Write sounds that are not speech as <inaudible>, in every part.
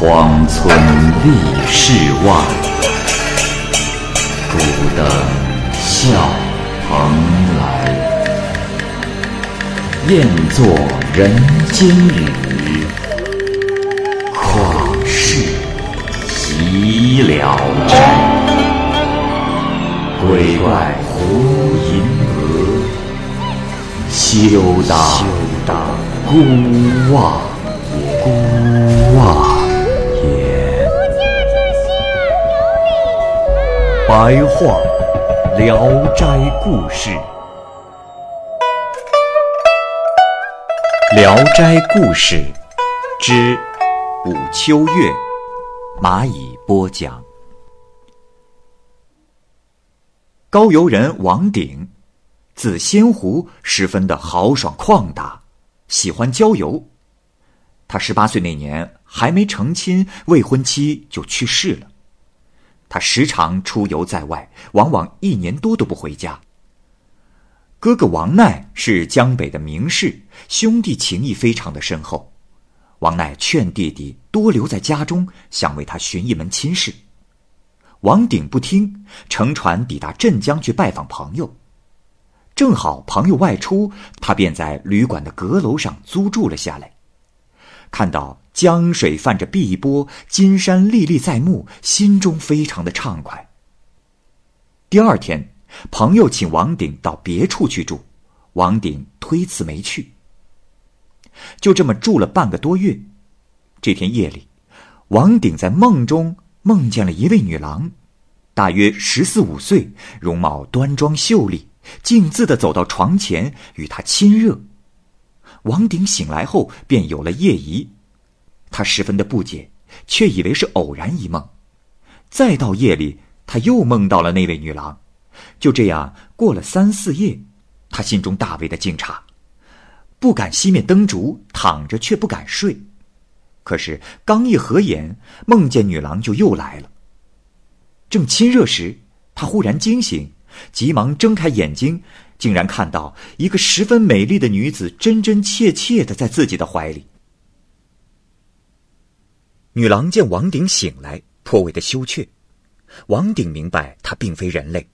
荒村立世外，孤灯笑蓬莱。雁作人间雨，旷世岂了斋。鬼怪胡银娥，休当孤望白话《聊斋故事》，《聊斋故事》之武秋月，蚂蚁播讲。高邮人王鼎，字仙湖，十分的豪爽旷达，喜欢郊游。他十八岁那年还没成亲，未婚妻就去世了。他时常出游在外，往往一年多都不回家。哥哥王奈是江北的名士，兄弟情谊非常的深厚。王奈劝弟弟多留在家中，想为他寻一门亲事。王鼎不听，乘船抵达镇江去拜访朋友。正好朋友外出，他便在旅馆的阁楼上租住了下来。看到江水泛着碧波，金山历历在目，心中非常的畅快。第二天，朋友请王鼎到别处去住，王鼎推辞没去。就这么住了半个多月。这天夜里，王鼎在梦中梦见了一位女郎，大约十四五岁，容貌端庄秀丽，径自的走到床前与他亲热。王鼎醒来后便有了夜疑，他十分的不解，却以为是偶然一梦。再到夜里，他又梦到了那位女郎，就这样过了三四夜，他心中大为的惊诧，不敢熄灭灯烛，躺着却不敢睡。可是刚一合眼，梦见女郎就又来了。正亲热时，他忽然惊醒，急忙睁开眼睛。竟然看到一个十分美丽的女子真真切切的在自己的怀里。女郎见王鼎醒来，颇为的羞怯。王鼎明白她并非人类，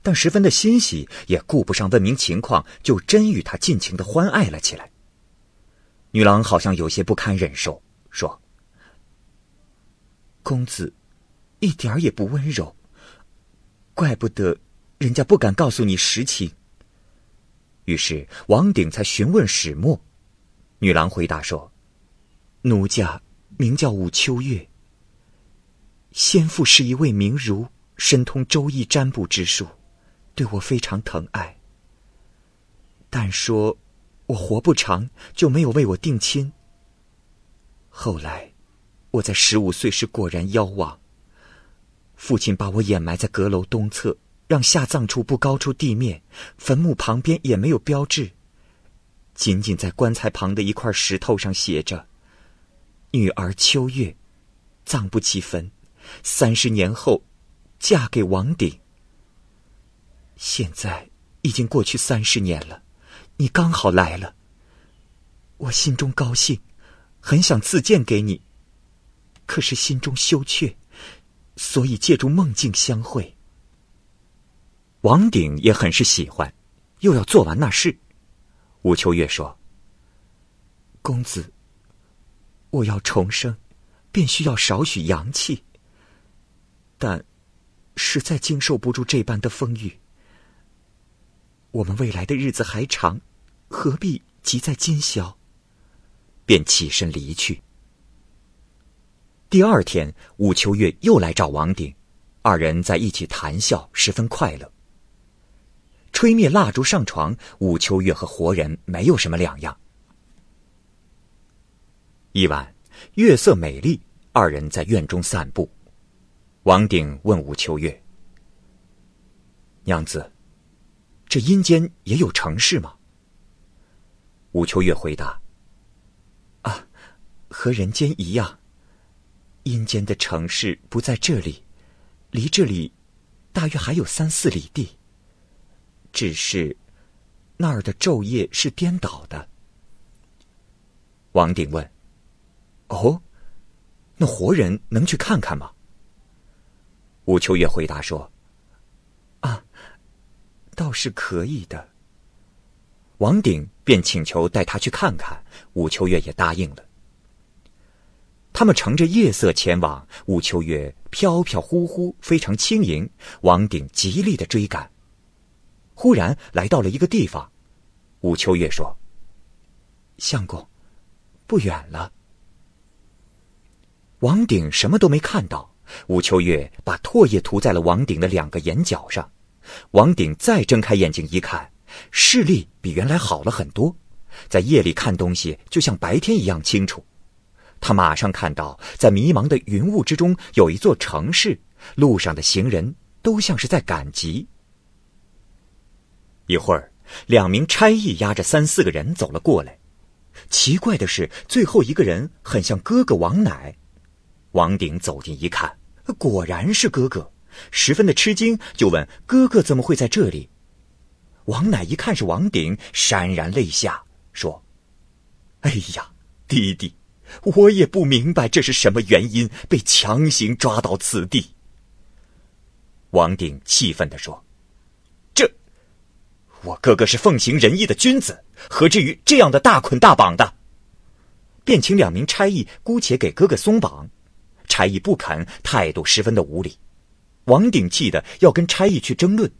但十分的欣喜，也顾不上问明情况，就真与她尽情的欢爱了起来。女郎好像有些不堪忍受，说：“公子，一点儿也不温柔，怪不得人家不敢告诉你实情。”于是王鼎才询问始末，女郎回答说：“奴家名叫武秋月。先父是一位名儒，深通周易占卜之术，对我非常疼爱。但说我活不长，就没有为我定亲。后来我在十五岁时果然夭亡，父亲把我掩埋在阁楼东侧。”让下葬处不高出地面，坟墓旁边也没有标志，仅仅在棺材旁的一块石头上写着：“女儿秋月，葬不起坟，三十年后嫁给王鼎。”现在已经过去三十年了，你刚好来了，我心中高兴，很想自荐给你，可是心中羞怯，所以借助梦境相会。王鼎也很是喜欢，又要做完那事。吴秋月说：“公子，我要重生，便需要少许阳气。但实在经受不住这般的风雨。我们未来的日子还长，何必急在今宵？”便起身离去。第二天，武秋月又来找王鼎，二人在一起谈笑，十分快乐。吹灭蜡烛上床，武秋月和活人没有什么两样。一晚，月色美丽，二人在院中散步。王鼎问武秋月：“娘子，这阴间也有城市吗？”武秋月回答：“啊，和人间一样。阴间的城市不在这里，离这里大约还有三四里地。”只是那儿的昼夜是颠倒的。王鼎问：“哦，那活人能去看看吗？吴秋月回答说：“啊，倒是可以的。”王鼎便请求带他去看看，吴秋月也答应了。他们乘着夜色前往，吴秋月飘飘忽忽，非常轻盈。王鼎极力的追赶，忽然来到了一个地方，武秋月说：“相公，不远了。”王鼎什么都没看到。武秋月把唾液涂在了王鼎的两个眼角上。王鼎再睁开眼睛一看，视力比原来好了很多，在夜里看东西就像白天一样清楚。他马上看到，在迷茫的云雾之中有一座城市，路上的行人都像是在赶集。一会儿，两名差役押着三四个人走了过来。奇怪的是，最后一个人很像哥哥王乃。王鼎走近一看，果然是哥哥，十分的吃惊，就问哥哥怎么会在这里。王乃一看是王鼎，潸然泪下，说：“哎呀，弟弟。”我也不明白这是什么原因，被强行抓到此地。王鼎气愤地说：“，我哥哥是奉行仁义的君子，何至于这样的大捆大绑的？”便请两名差役姑且给哥哥松绑。差役不肯，态度十分的无礼。王鼎气得要跟差役去争论。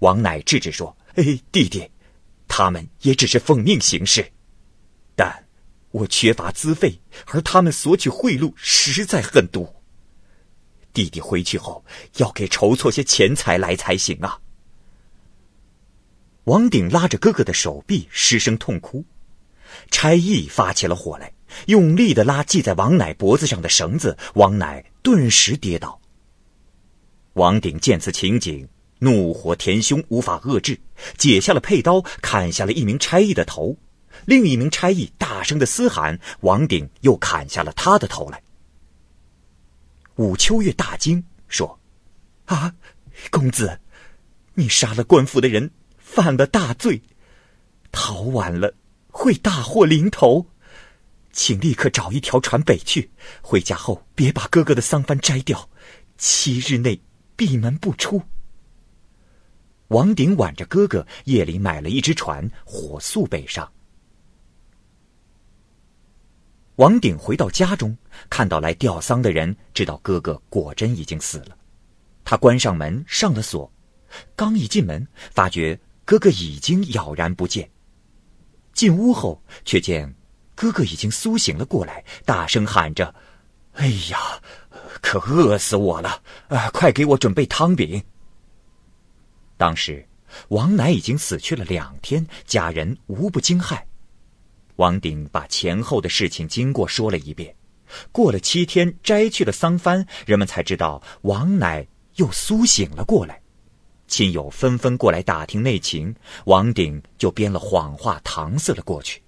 王乃制止说：“哎，弟弟，他们也只是奉命行事，但……”我缺乏资费，而他们索取贿赂实在很多。弟弟回去后要给筹措些钱财来才行啊！王鼎拉着哥哥的手臂，失声痛哭。差役发起了火来，用力的拉系在王乃脖子上的绳子，王乃顿时跌倒。王鼎见此情景，怒火填胸，无法遏制，解下了佩刀，砍下了一名差役的头。另一名差役大声的嘶喊，王鼎又砍下了他的头来。武秋月大惊，说：“啊，公子，你杀了官府的人，犯了大罪，逃晚了会大祸临头，请立刻找一条船北去。回家后别把哥哥的丧幡摘掉，七日内闭门不出。”王鼎挽着哥哥，夜里买了一只船，火速北上。王鼎回到家中，看到来吊丧的人，知道哥哥果真已经死了。他关上门，上了锁，刚一进门，发觉哥哥已经杳然不见。进屋后，却见哥哥已经苏醒了过来，大声喊着：“哎呀，可饿死我了！啊，快给我准备汤饼！”当时，王乃已经死去了两天，家人无不惊骇。王鼎把前后的事情经过说了一遍。过了七天，摘去了丧幡，人们才知道王乃又苏醒了过来。亲友纷纷过来打听内情，王鼎就编了谎话搪塞了过去。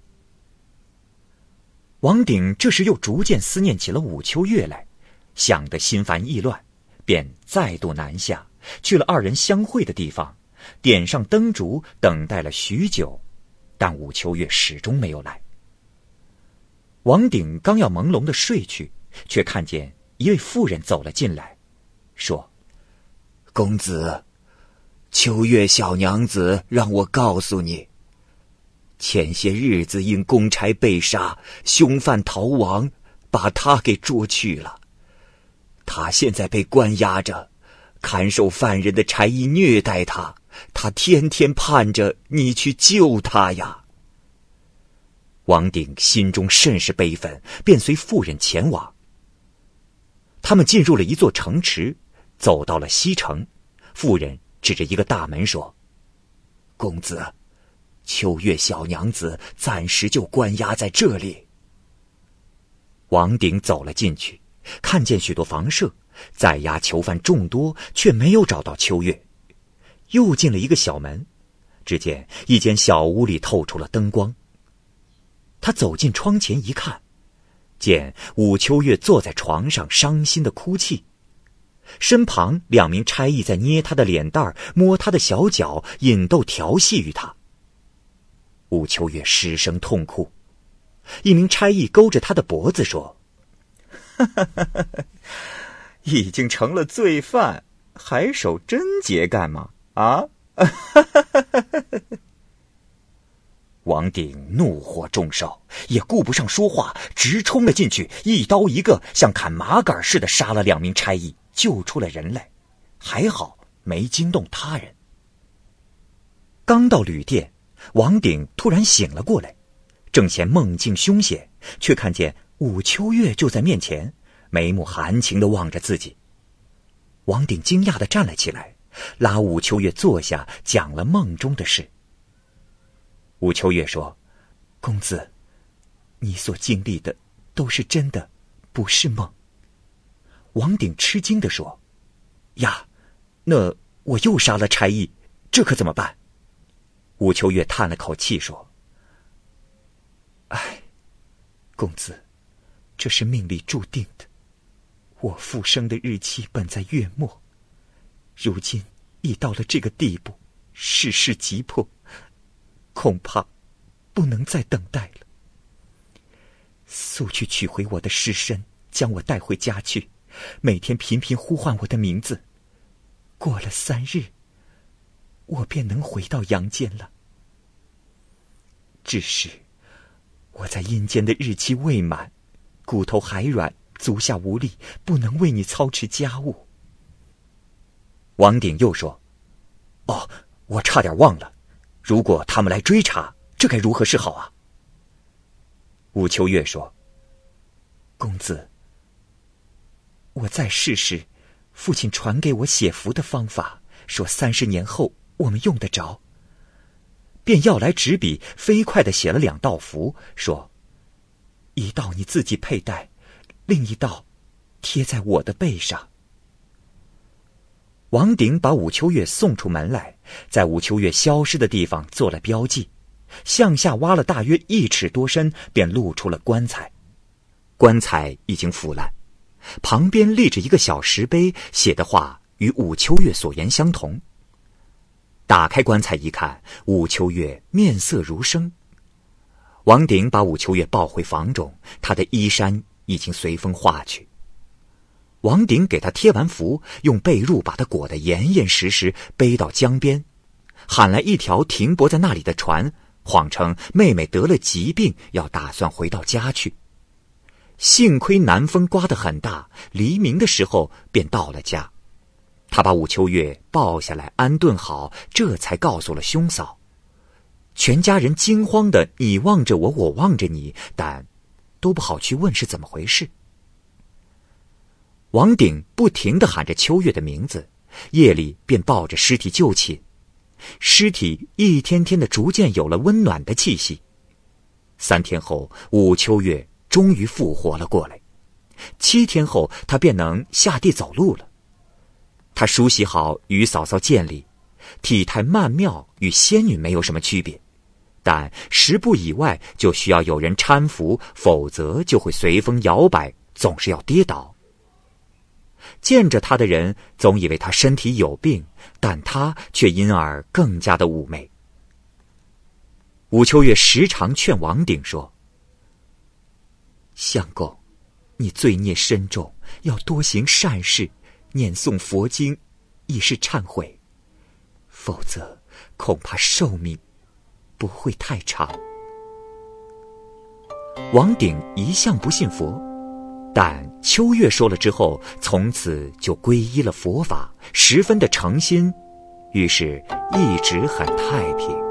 王鼎这时又逐渐思念起了武秋月来，想得心烦意乱，便再度南下，去了二人相会的地方，点上灯烛，等待了许久。但武秋月始终没有来。王鼎刚要朦胧的睡去，却看见一位妇人走了进来，说：“公子，秋月小娘子让我告诉你，前些日子因公差被杀，凶犯逃亡，把他给捉去了。他现在被关押着，看守犯人的差役虐待他。”他天天盼着你去救他呀。王鼎心中甚是悲愤，便随妇人前往。他们进入了一座城池，走到了西城。妇人指着一个大门说：“公子，秋月小娘子暂时就关押在这里。”王鼎走了进去，看见许多房舍，在押囚犯众多，却没有找到秋月。又进了一个小门，只见一间小屋里透出了灯光。他走进窗前一看，见武秋月坐在床上，伤心的哭泣，身旁两名差役在捏他的脸蛋，摸他的小脚，引逗调戏于他。武秋月失声痛哭，一名差役勾着他的脖子说：“ <laughs> 已经成了罪犯，还守贞节干嘛？啊！王鼎怒火中烧，也顾不上说话，直冲了进去，一刀一个，像砍麻杆似的杀了两名差役，救出了人来，还好没惊动他人。刚到旅店，王鼎突然醒了过来，正嫌梦境凶险，却看见武秋月就在面前，眉目含情的望着自己。王鼎惊讶的站了起来，拉武秋月坐下，讲了梦中的事。武秋月说：“公子，你所经历的都是真的，不是梦。”王鼎吃惊的说：“呀，那我又杀了差役，这可怎么办？”武秋月叹了口气说：“唉，公子，这是命里注定的。我复生的日期本在月末，如今已到了这个地步，事事急迫，恐怕不能再等待了。速去取回我的尸身，将我带回家去，每天频频呼唤我的名字。过了三日。”我便能回到阳间了。只是我在阴间的日期未满，骨头还软，足下无力，不能为你操持家务。王鼎又说：“哦，我差点忘了，如果他们来追查，这该如何是好啊？”武秋月说：“公子，我再试试，父亲传给我写符的方法，说三十年后。”我们用得着，便要来纸笔，飞快的写了两道符，说：“一道你自己佩戴，另一道贴在我的背上。”王鼎把武秋月送出门来，在武秋月消失的地方做了标记，向下挖了大约一尺多深，便露出了棺材。棺材已经腐烂，旁边立着一个小石碑，写的话与武秋月所言相同。打开棺材一看，武秋月面色如生。王鼎把武秋月抱回房中，他的衣衫已经随风化去。王鼎给他贴完符，用被褥把他裹得严严实实，背到江边，喊来一条停泊在那里的船，谎称妹妹得了疾病，要打算回到家去。幸亏南风刮得很大，黎明的时候便到了家。他把武秋月抱下来安顿好，这才告诉了兄嫂。全家人惊慌的你望着我，我望着你，但都不好去问是怎么回事。王鼎不停的喊着秋月的名字，夜里便抱着尸体就寝，尸体一天天的逐渐有了温暖的气息。三天后，武秋月终于复活了过来，七天后，他便能下地走路了。他梳洗好，与嫂嫂见礼，体态曼妙，与仙女没有什么区别，但十步以外就需要有人搀扶，否则就会随风摇摆，总是要跌倒。见着他的人总以为他身体有病，但他却因而更加的妩媚。武秋月时常劝王鼎说：“相公，你罪孽深重，要多行善事。”念诵佛经，以示忏悔，否则恐怕寿命不会太长。王鼎一向不信佛，但秋月说了之后，从此就皈依了佛法，十分的诚心，于是一直很太平。